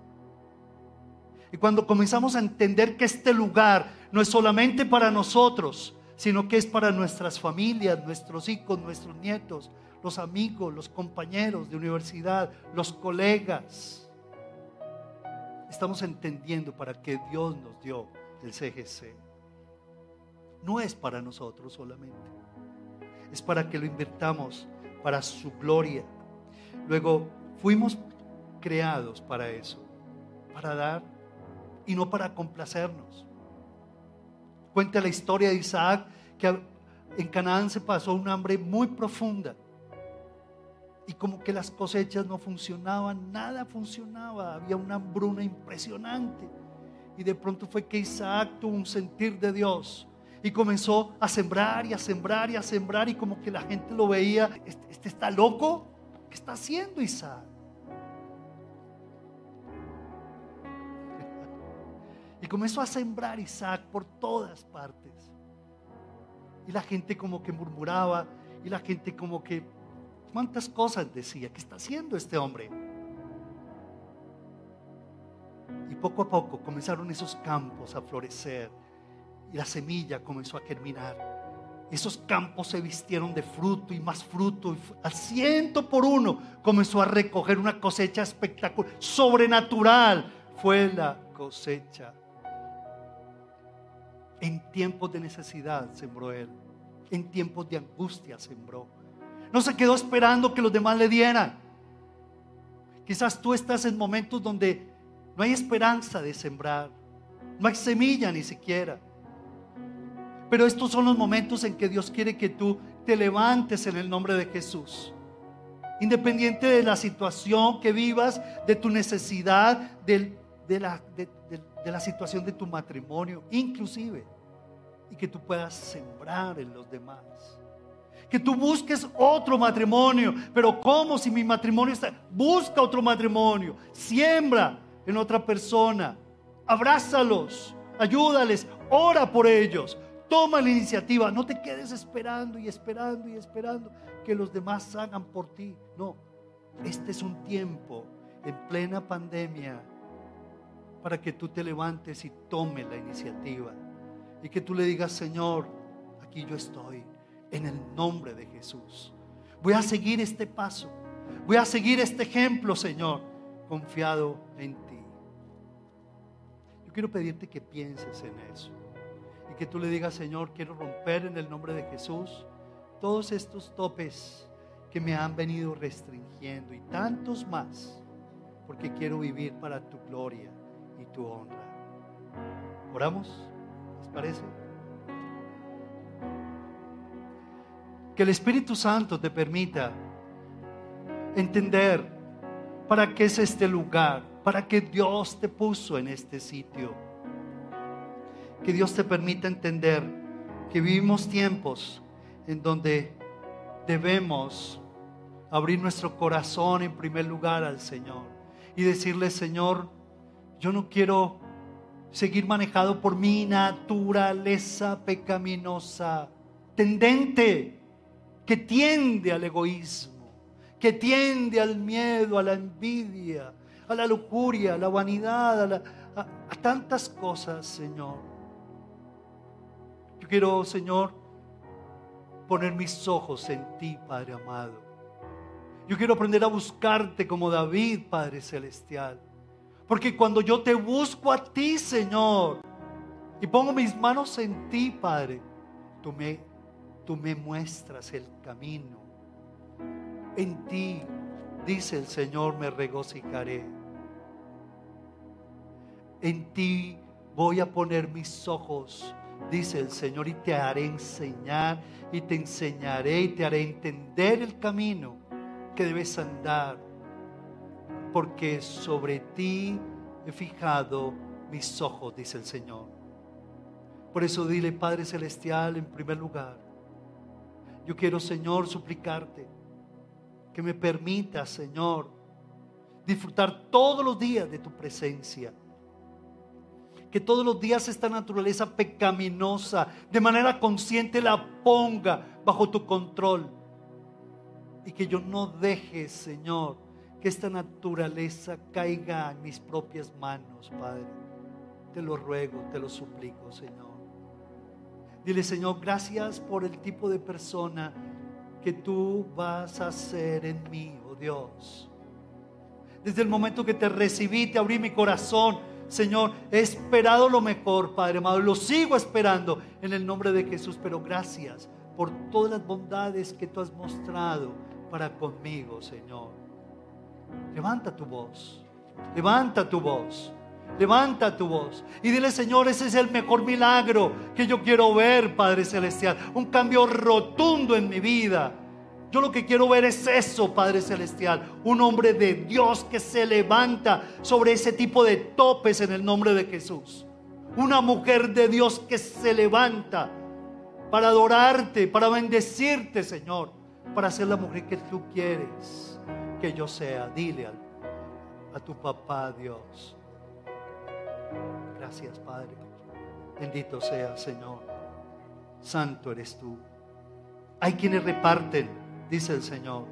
y cuando comenzamos a entender que este lugar no es solamente para nosotros, sino que es para nuestras familias, nuestros hijos, nuestros nietos, los amigos, los compañeros de universidad, los colegas. Estamos entendiendo para qué Dios nos dio el CGC. No es para nosotros solamente, es para que lo invirtamos para su gloria Luego, fuimos creados para eso, para dar y no para complacernos. Cuenta la historia de Isaac que en Canaán se pasó un hambre muy profunda y como que las cosechas no funcionaban, nada funcionaba, había una hambruna impresionante. Y de pronto fue que Isaac tuvo un sentir de Dios y comenzó a sembrar y a sembrar y a sembrar y como que la gente lo veía, este, este está loco, ¿Qué está haciendo Isaac? Y comenzó a sembrar Isaac por todas partes. Y la gente como que murmuraba y la gente como que, ¿cuántas cosas decía? ¿Qué está haciendo este hombre? Y poco a poco comenzaron esos campos a florecer y la semilla comenzó a germinar. Esos campos se vistieron de fruto y más fruto. Al ciento por uno comenzó a recoger una cosecha espectacular, sobrenatural. Fue la cosecha. En tiempos de necesidad sembró él. En tiempos de angustia sembró. No se quedó esperando que los demás le dieran. Quizás tú estás en momentos donde no hay esperanza de sembrar, no hay semilla ni siquiera. Pero estos son los momentos en que Dios quiere que tú te levantes en el nombre de Jesús. Independiente de la situación que vivas, de tu necesidad, de, la, la situación de tu matrimonio, inclusive. Y que tú puedas sembrar en los demás. Que tú busques otro matrimonio. Pero ¿cómo si mi matrimonio está? Busca otro matrimonio. Siembra en otra persona. Abrázalos. Ayúdales. Ora por ellos. Toma la iniciativa. No te quedes esperando y esperando y esperando que los demás hagan por ti. No. Este es un tiempo en plena pandemia para que tú te levantes y tome la iniciativa. Y que tú le digas, Señor, aquí yo estoy en el nombre de Jesús. Voy a seguir este paso. Voy a seguir este ejemplo, Señor, confiado en ti. Yo quiero pedirte que pienses en eso y que tú le digas, Señor, quiero romper en el nombre de Jesús todos estos topes que me han venido restringiendo y tantos más, porque quiero vivir para tu gloria y tu honra. ¿Oramos? ¿Les parece? Que el Espíritu Santo te permita entender para qué es este lugar, para qué Dios te puso en este sitio. Que Dios te permita entender que vivimos tiempos en donde debemos abrir nuestro corazón en primer lugar al Señor y decirle, Señor, yo no quiero seguir manejado por mi naturaleza pecaminosa, tendente que tiende al egoísmo, que tiende al miedo, a la envidia, a la lujuria, a la vanidad, a, a tantas cosas, Señor. Quiero, Señor, poner mis ojos en ti, Padre amado. Yo quiero aprender a buscarte como David, Padre Celestial. Porque cuando yo te busco a ti, Señor, y pongo mis manos en ti, Padre, tú me tú me muestras el camino. En ti, dice el Señor, me regocijaré. En ti voy a poner mis ojos, dice el Señor, y te haré enseñar, y te enseñaré, y te haré entender el camino que debes andar, porque sobre ti he fijado mis ojos, dice el Señor. Por eso dile, Padre Celestial, en primer lugar, yo quiero, Señor, suplicarte que me permita, Señor, disfrutar todos los días de tu presencia. Que todos los días esta naturaleza pecaminosa, de manera consciente, la ponga bajo tu control. Y que yo no deje, Señor, que esta naturaleza caiga en mis propias manos, Padre. Te lo ruego, te lo suplico, Señor. Dile, Señor, gracias por el tipo de persona que tú vas a ser en mí, oh Dios. Desde el momento que te recibí, te abrí mi corazón, Señor, he esperado lo mejor, Padre amado, lo sigo esperando en el nombre de Jesús, pero gracias por todas las bondades que tú has mostrado para conmigo, Señor. Levanta tu voz, levanta tu voz. Levanta tu voz y dile, Señor, ese es el mejor milagro que yo quiero ver, Padre Celestial. Un cambio rotundo en mi vida. Yo lo que quiero ver es eso, Padre Celestial. Un hombre de Dios que se levanta sobre ese tipo de topes en el nombre de Jesús. Una mujer de Dios que se levanta para adorarte, para bendecirte, Señor. Para ser la mujer que tú quieres que yo sea. Dile a, tu papá, Dios. Gracias, Padre. Bendito sea, Señor. Santo eres tú. Hay quienes reparten, dice el Señor,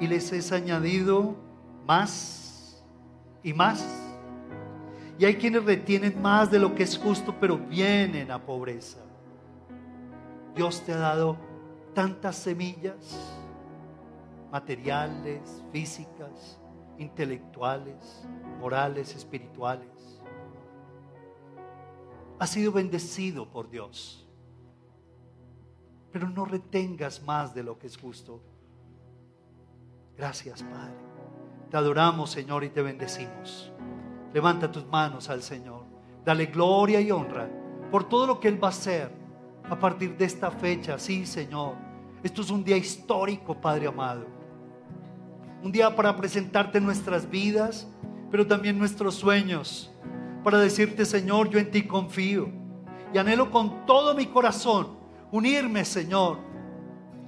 y les es añadido más y más. Y hay quienes retienen más de lo que es justo, pero vienen a pobreza. Dios te ha dado tantas semillas materiales, físicas, intelectuales, morales, espirituales has sido bendecido por Dios. Pero no retengas más de lo que es justo. Gracias, Padre. Te adoramos, Señor, y te bendecimos. Levanta tus manos al Señor. Dale gloria y honra por todo lo que Él va a hacer a partir de esta fecha. Sí, Señor. Esto es un día histórico, Padre amado. Un día para presentarte nuestras vidas, pero también nuestros sueños. Para decirte, Señor, yo en ti confío. Y anhelo con todo mi corazón unirme, Señor,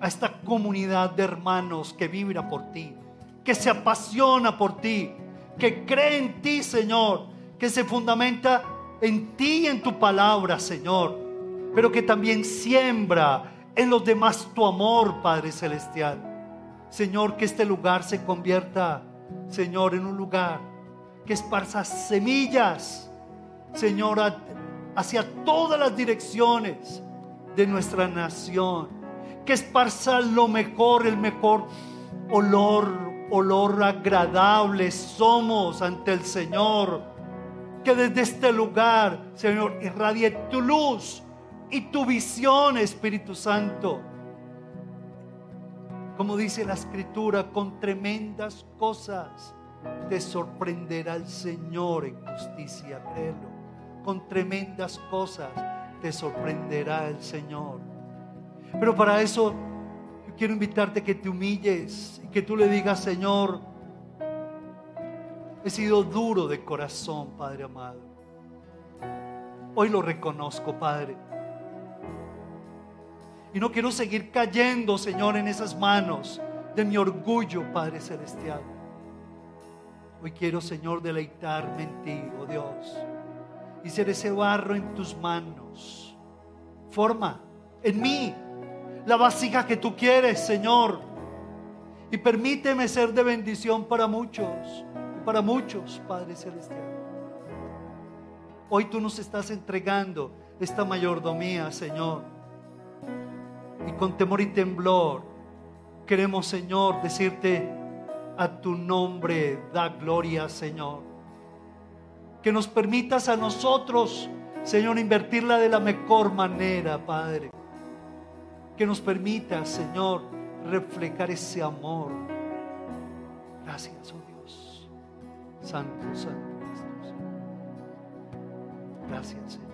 a esta comunidad de hermanos que vibra por ti, que se apasiona por ti, que cree en ti, Señor, que se fundamenta en ti y en tu palabra, Señor, pero que también siembra en los demás tu amor, Padre Celestial. Señor, que este lugar se convierta, Señor, en un lugar que esparza semillas, Señor, hacia todas las direcciones de nuestra nación. Que esparza lo mejor, el mejor olor, olor agradable somos ante el Señor. Que desde este lugar, Señor, irradie tu luz y tu visión, Espíritu Santo. Como dice la Escritura, con tremendas cosas te sorprenderá el Señor en justicia, créelo con tremendas cosas te sorprenderá el Señor. Pero para eso quiero invitarte que te humilles y que tú le digas, Señor, he sido duro de corazón, Padre amado. Hoy lo reconozco, Padre. Y no quiero seguir cayendo, Señor, en esas manos de mi orgullo, Padre Celestial. Hoy quiero, Señor, deleitarme en ti, oh Dios y ser ese barro en tus manos. Forma en mí la vasija que tú quieres, Señor. Y permíteme ser de bendición para muchos, para muchos, Padre Celestial. Hoy tú nos estás entregando esta mayordomía, Señor. Y con temor y temblor queremos, Señor, decirte a tu nombre da gloria, Señor que nos permitas a nosotros, Señor, invertirla de la mejor manera, Padre. Que nos permita, Señor, reflejar ese amor. Gracias, oh Dios. Santo, santo eres tú. Gracias, Señor.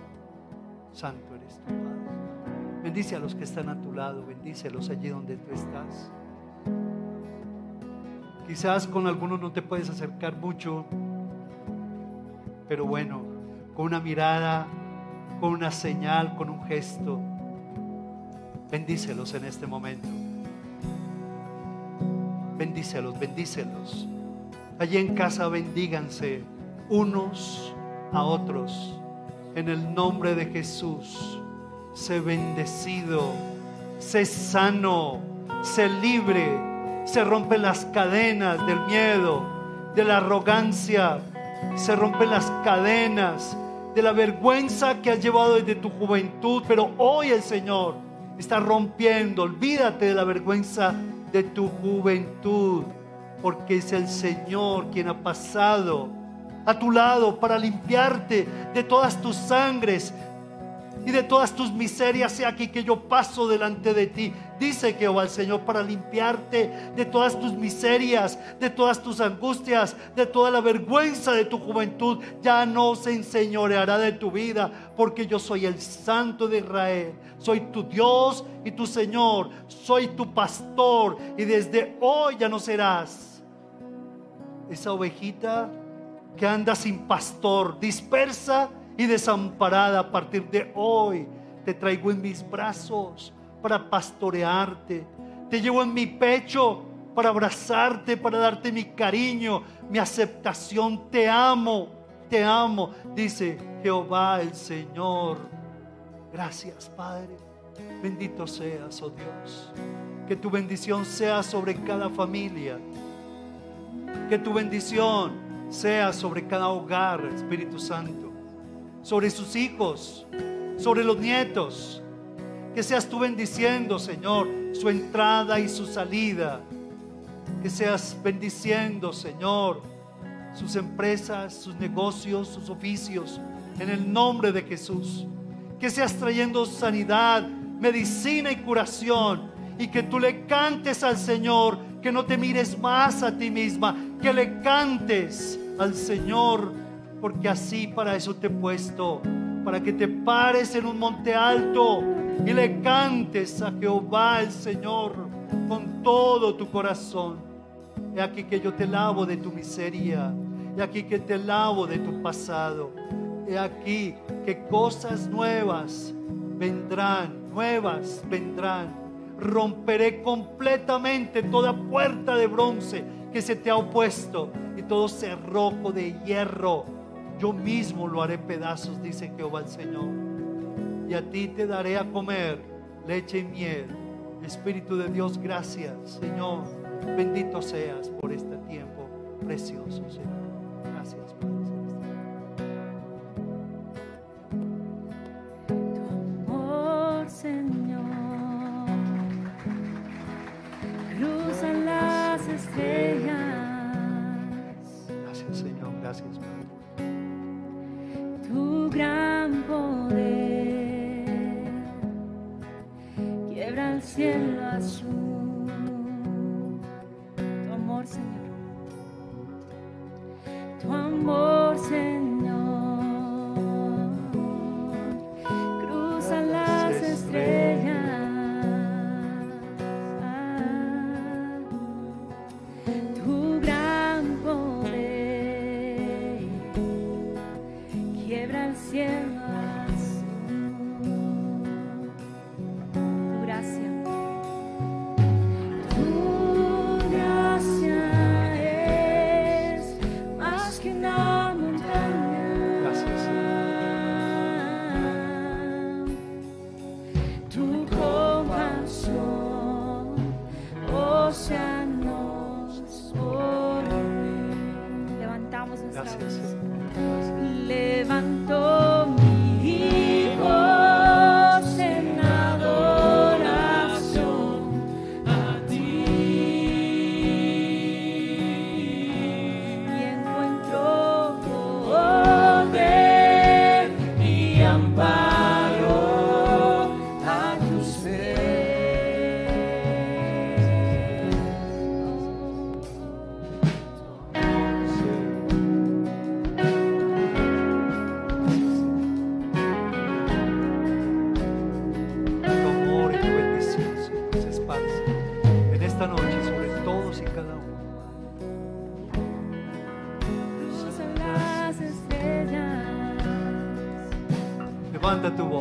Santo eres tú, Padre. Bendice a los que están a tu lado, bendícelos allí donde tú estás. Quizás con algunos no te puedes acercar mucho, pero bueno, con una mirada, con una señal, con un gesto. Bendícelos en este momento. Bendícelos, bendícelos. Allí en casa bendíganse unos a otros. En el nombre de Jesús, sé bendecido, sé sano, sé libre, se rompen las cadenas del miedo, de la arrogancia, se rompen las cadenas de la vergüenza que has llevado desde tu juventud, pero hoy el Señor está rompiendo. Olvídate de la vergüenza de tu juventud, porque es el Señor quien ha pasado a tu lado para limpiarte de todas tus sangres, y de todas tus miserias, sea aquí que yo paso delante de ti. Dice Jehová el Señor para limpiarte de todas tus miserias, de todas tus angustias, de toda la vergüenza de tu juventud. Ya no se enseñoreará de tu vida, porque yo soy el Santo de Israel. Soy tu Dios y tu Señor. Soy tu pastor. Y desde hoy ya no serás esa ovejita que anda sin pastor, dispersa y desamparada a partir de hoy. Te traigo en mis brazos para pastorearte. Te llevo en mi pecho para abrazarte, para darte mi cariño, mi aceptación. Te amo, te amo, dice Jehová el Señor. Gracias, Padre. Bendito seas, oh Dios. Que tu bendición sea sobre cada familia. Que tu bendición sea sobre cada hogar, Espíritu Santo sobre sus hijos, sobre los nietos. Que seas tú bendiciendo, Señor, su entrada y su salida. Que seas bendiciendo, Señor, sus empresas, sus negocios, sus oficios, en el nombre de Jesús. Que seas trayendo sanidad, medicina y curación. y que tú le cantes al Señor, que no te mires más a ti misma, que le cantes al Señor, porque así para eso te he puesto, para que te pares en un monte alto y le cantes a Jehová el Señor con todo tu corazón. He aquí que yo te lavo de tu miseria, he aquí que te lavo de tu pasado, he aquí que cosas nuevas vendrán, nuevas vendrán. Romperé completamente toda puerta de bronce que se te ha opuesto y todo cerrojo de hierro. Yo mismo lo haré pedazos, dice Jehová el Señor. Y a ti te daré a comer leche y miel. Espíritu de Dios, gracias, Señor. Bendito seas por este tiempo precioso, Señor.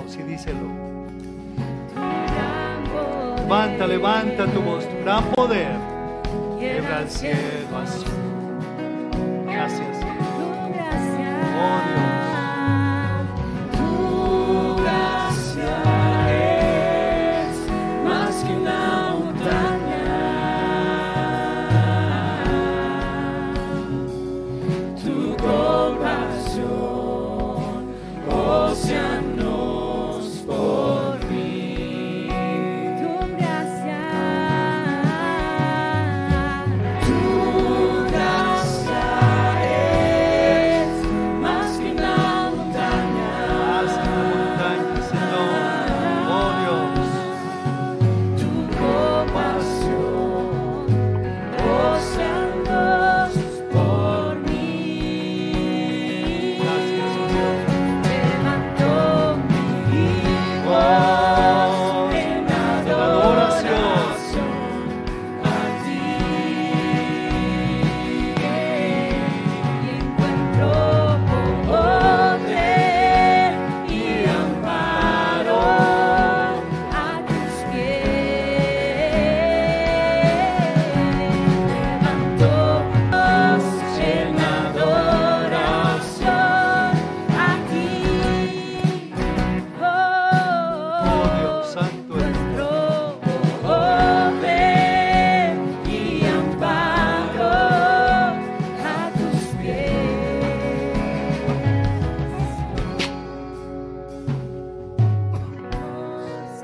Voz y díselo. Levanta, levanta tu voz, tu gran poder. quiebra el cielo azul.